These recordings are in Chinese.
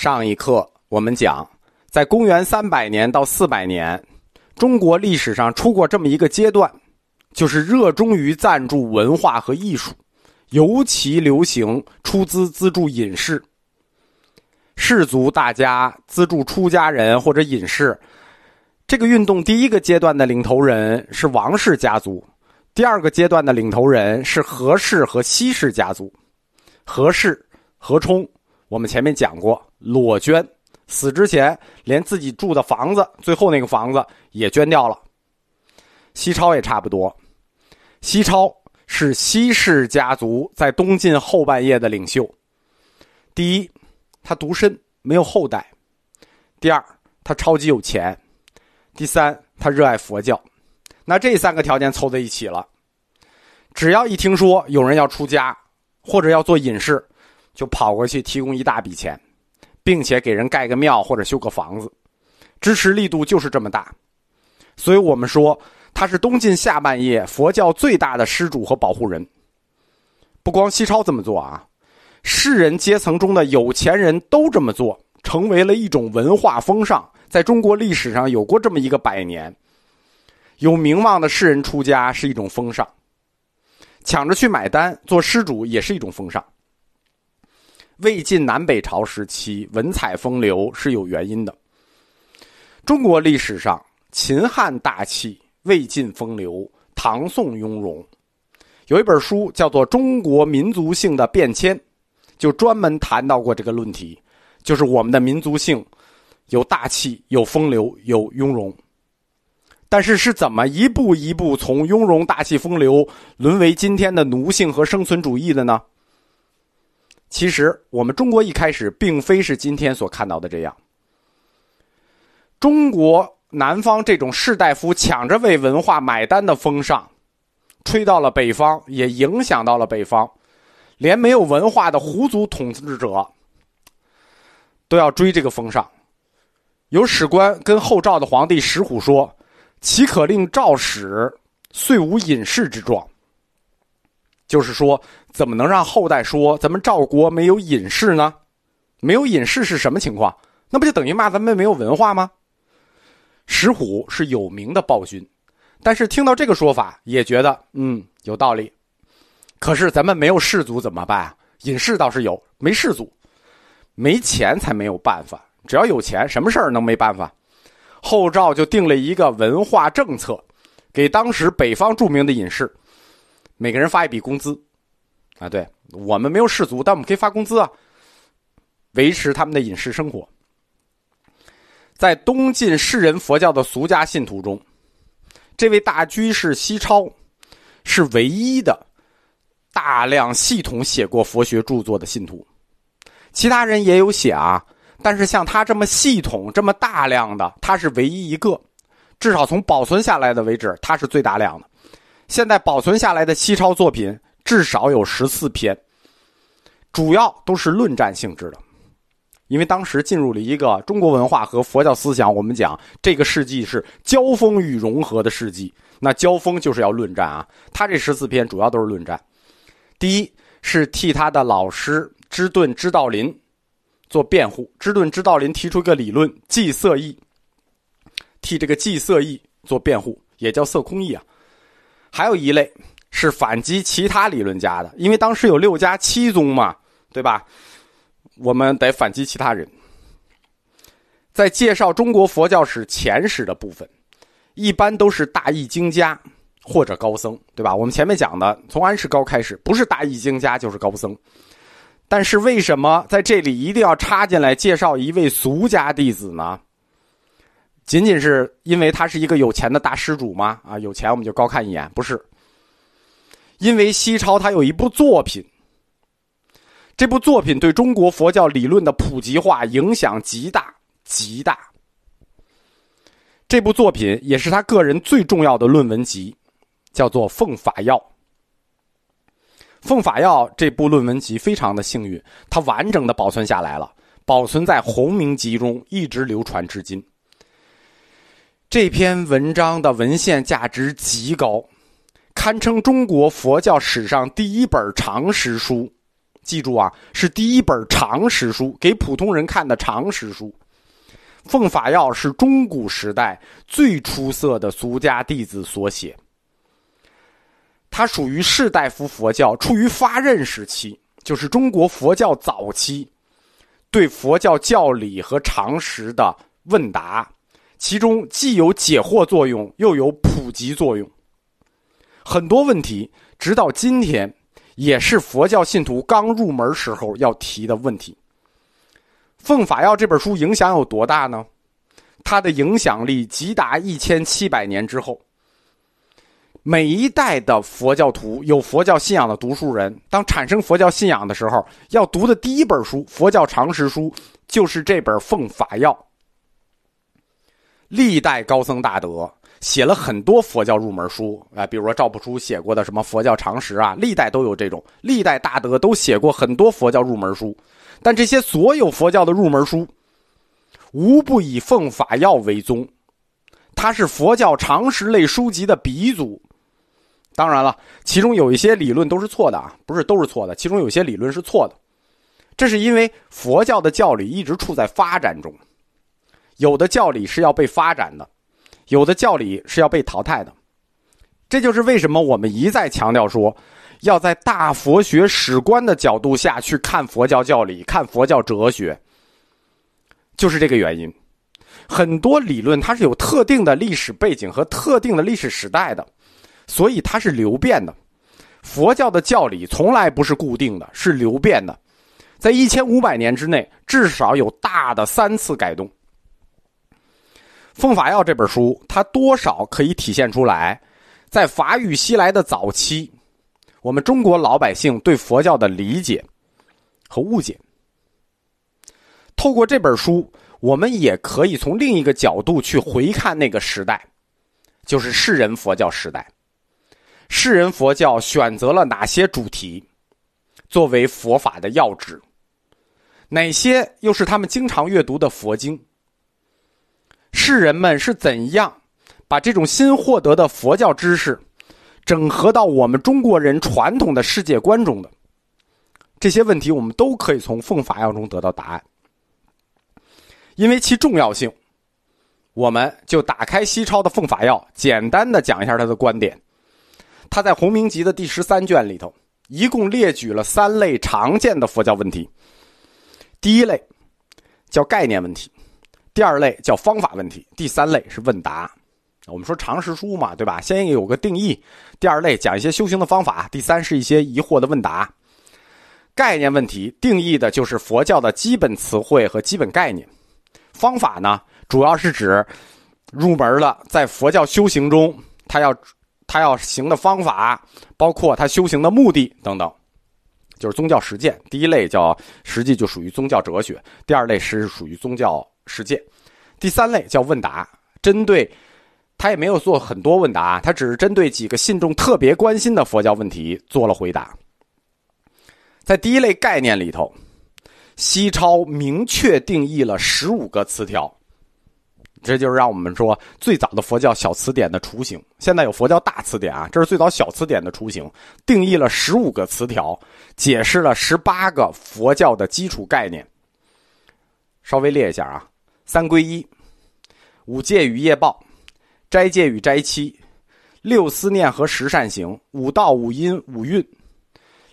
上一课我们讲，在公元三百年到四百年，中国历史上出过这么一个阶段，就是热衷于赞助文化和艺术，尤其流行出资资助隐士。士族大家资助出家人或者隐士，这个运动第一个阶段的领头人是王氏家族，第二个阶段的领头人是何氏和西氏家族。何氏何冲，我们前面讲过。裸捐，死之前连自己住的房子，最后那个房子也捐掉了。西超也差不多，西超是西氏家族在东晋后半叶的领袖。第一，他独身，没有后代；第二，他超级有钱；第三，他热爱佛教。那这三个条件凑在一起了，只要一听说有人要出家或者要做隐士，就跑过去提供一大笔钱。并且给人盖个庙或者修个房子，支持力度就是这么大，所以我们说他是东晋下半叶佛教最大的施主和保护人。不光西超这么做啊，士人阶层中的有钱人都这么做，成为了一种文化风尚。在中国历史上有过这么一个百年，有名望的士人出家是一种风尚，抢着去买单做施主也是一种风尚。魏晋南北朝时期，文采风流是有原因的。中国历史上，秦汉大气，魏晋风流，唐宋雍容。有一本书叫做《中国民族性的变迁》，就专门谈到过这个论题，就是我们的民族性有大气、有风流、有雍容。但是是怎么一步一步从雍容大气风流沦为今天的奴性和生存主义的呢？其实，我们中国一开始并非是今天所看到的这样。中国南方这种士大夫抢着为文化买单的风尚，吹到了北方，也影响到了北方，连没有文化的胡族统治者都要追这个风尚。有史官跟后赵的皇帝石虎说：“岂可令赵史遂无隐士之状？”就是说，怎么能让后代说咱们赵国没有隐士呢？没有隐士是什么情况？那不就等于骂咱们没有文化吗？石虎是有名的暴君，但是听到这个说法也觉得嗯有道理。可是咱们没有士族怎么办？隐士倒是有，没士族，没钱才没有办法。只要有钱，什么事儿能没办法？后赵就定了一个文化政策，给当时北方著名的隐士。每个人发一笔工资，啊，对我们没有士族，但我们可以发工资啊，维持他们的饮食生活。在东晋士人佛教的俗家信徒中，这位大居士西超是唯一的大量系统写过佛学著作的信徒。其他人也有写啊，但是像他这么系统、这么大量的，他是唯一一个。至少从保存下来的为止，他是最大量的。现在保存下来的西超作品至少有十四篇，主要都是论战性质的，因为当时进入了一个中国文化和佛教思想，我们讲这个世纪是交锋与融合的世纪，那交锋就是要论战啊。他这十四篇主要都是论战，第一是替他的老师芝顿知道林做辩护，芝顿知道林提出一个理论寂色意，替这个寂色意做辩护，也叫色空意啊。还有一类是反击其他理论家的，因为当时有六家七宗嘛，对吧？我们得反击其他人。在介绍中国佛教史前史的部分，一般都是大译经家或者高僧，对吧？我们前面讲的从安世高开始，不是大译经家就是高僧。但是为什么在这里一定要插进来介绍一位俗家弟子呢？仅仅是因为他是一个有钱的大施主吗？啊，有钱我们就高看一眼？不是，因为西超他有一部作品，这部作品对中国佛教理论的普及化影响极大极大。这部作品也是他个人最重要的论文集，叫做《奉法要》。《奉法要》这部论文集非常的幸运，它完整的保存下来了，保存在《弘明集》中，一直流传至今。这篇文章的文献价值极高，堪称中国佛教史上第一本长识书，记住啊，是第一本常识书，给普通人看的常识书。《奉法要》是中古时代最出色的俗家弟子所写，它属于士大夫佛教处于发轫时期，就是中国佛教早期对佛教教理和常识的问答，其中既有解惑作用，又有普及作用。很多问题，直到今天，也是佛教信徒刚入门时候要提的问题。《奉法要》这本书影响有多大呢？它的影响力极达一千七百年之后，每一代的佛教徒有佛教信仰的读书人，当产生佛教信仰的时候，要读的第一本书，佛教常识书，就是这本《奉法要》。历代高僧大德写了很多佛教入门书，啊，比如说赵朴初写过的什么佛教常识啊，历代都有这种，历代大德都写过很多佛教入门书。但这些所有佛教的入门书，无不以《奉法要》为宗，它是佛教常识类书籍的鼻祖。当然了，其中有一些理论都是错的啊，不是都是错的，其中有些理论是错的。这是因为佛教的教理一直处在发展中，有的教理是要被发展的，有的教理是要被淘汰的。这就是为什么我们一再强调说。要在大佛学史观的角度下去看佛教教理，看佛教哲学，就是这个原因。很多理论它是有特定的历史背景和特定的历史时代的，所以它是流变的。佛教的教理从来不是固定的，是流变的，在一千五百年之内至少有大的三次改动。《奉法要》这本书，它多少可以体现出来，在法语西来的早期。我们中国老百姓对佛教的理解和误解，透过这本书，我们也可以从另一个角度去回看那个时代，就是世人佛教时代。世人佛教选择了哪些主题作为佛法的要旨？哪些又是他们经常阅读的佛经？世人们是怎样把这种新获得的佛教知识？整合到我们中国人传统的世界观中的这些问题，我们都可以从《奉法要》中得到答案。因为其重要性，我们就打开西超的《奉法要》，简单的讲一下他的观点。他在《洪明集》的第十三卷里头，一共列举了三类常见的佛教问题。第一类叫概念问题，第二类叫方法问题，第三类是问答。我们说常识书嘛，对吧？先有个定义，第二类讲一些修行的方法，第三是一些疑惑的问答。概念问题定义的就是佛教的基本词汇和基本概念。方法呢，主要是指入门了，在佛教修行中，他要他要行的方法，包括他修行的目的等等，就是宗教实践。第一类叫实际就属于宗教哲学，第二类是属于宗教实践，第三类叫问答，针对。他也没有做很多问答，他只是针对几个信众特别关心的佛教问题做了回答。在第一类概念里头，西超明确定义了十五个词条，这就是让我们说最早的佛教小词典的雏形。现在有佛教大词典啊，这是最早小词典的雏形，定义了十五个词条，解释了十八个佛教的基础概念。稍微列一下啊：三归一、五戒与业报。斋戒与斋期，六思念和十善行，五道五音五蕴，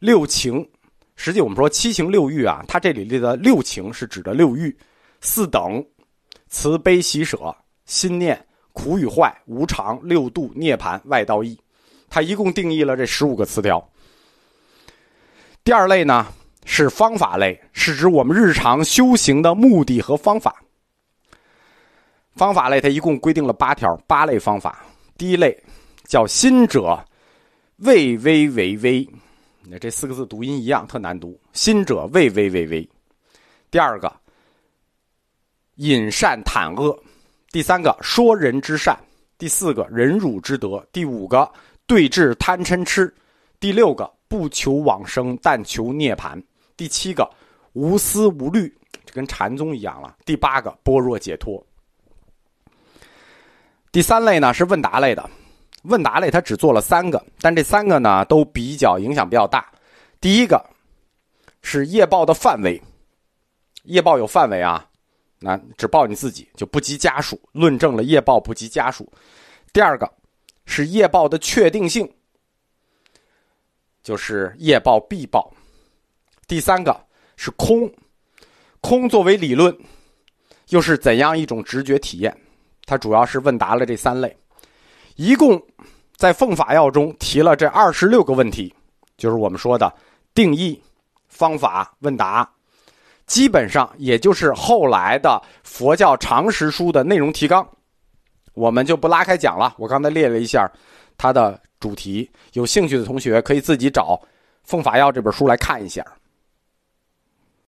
六情。实际我们说七情六欲啊，它这里列的六情是指的六欲，四等，慈悲喜舍，心念苦与坏，无常六度涅盘外道义。它一共定义了这十五个词条。第二类呢是方法类，是指我们日常修行的目的和方法。方法类，它一共规定了八条，八类方法。第一类叫“心者畏微为微”，那这四个字读音一样，特难读。“心者畏微为微”。第二个“隐善坦恶”，第三个“说人之善”，第四个“忍辱之德”，第五个“对治贪嗔痴”，第六个“不求往生，但求涅槃”，第七个“无思无虑”，这跟禅宗一样了。第八个“般若解脱”。第三类呢是问答类的，问答类他只做了三个，但这三个呢都比较影响比较大。第一个是业报的范围，业报有范围啊，那只报你自己就不及家属，论证了业报不及家属。第二个是业报的确定性，就是业报必报。第三个是空，空作为理论，又是怎样一种直觉体验？它主要是问答了这三类，一共在奉法要中提了这二十六个问题，就是我们说的定义、方法、问答，基本上也就是后来的佛教常识书的内容提纲，我们就不拉开讲了。我刚才列了一下它的主题，有兴趣的同学可以自己找《奉法要》这本书来看一下。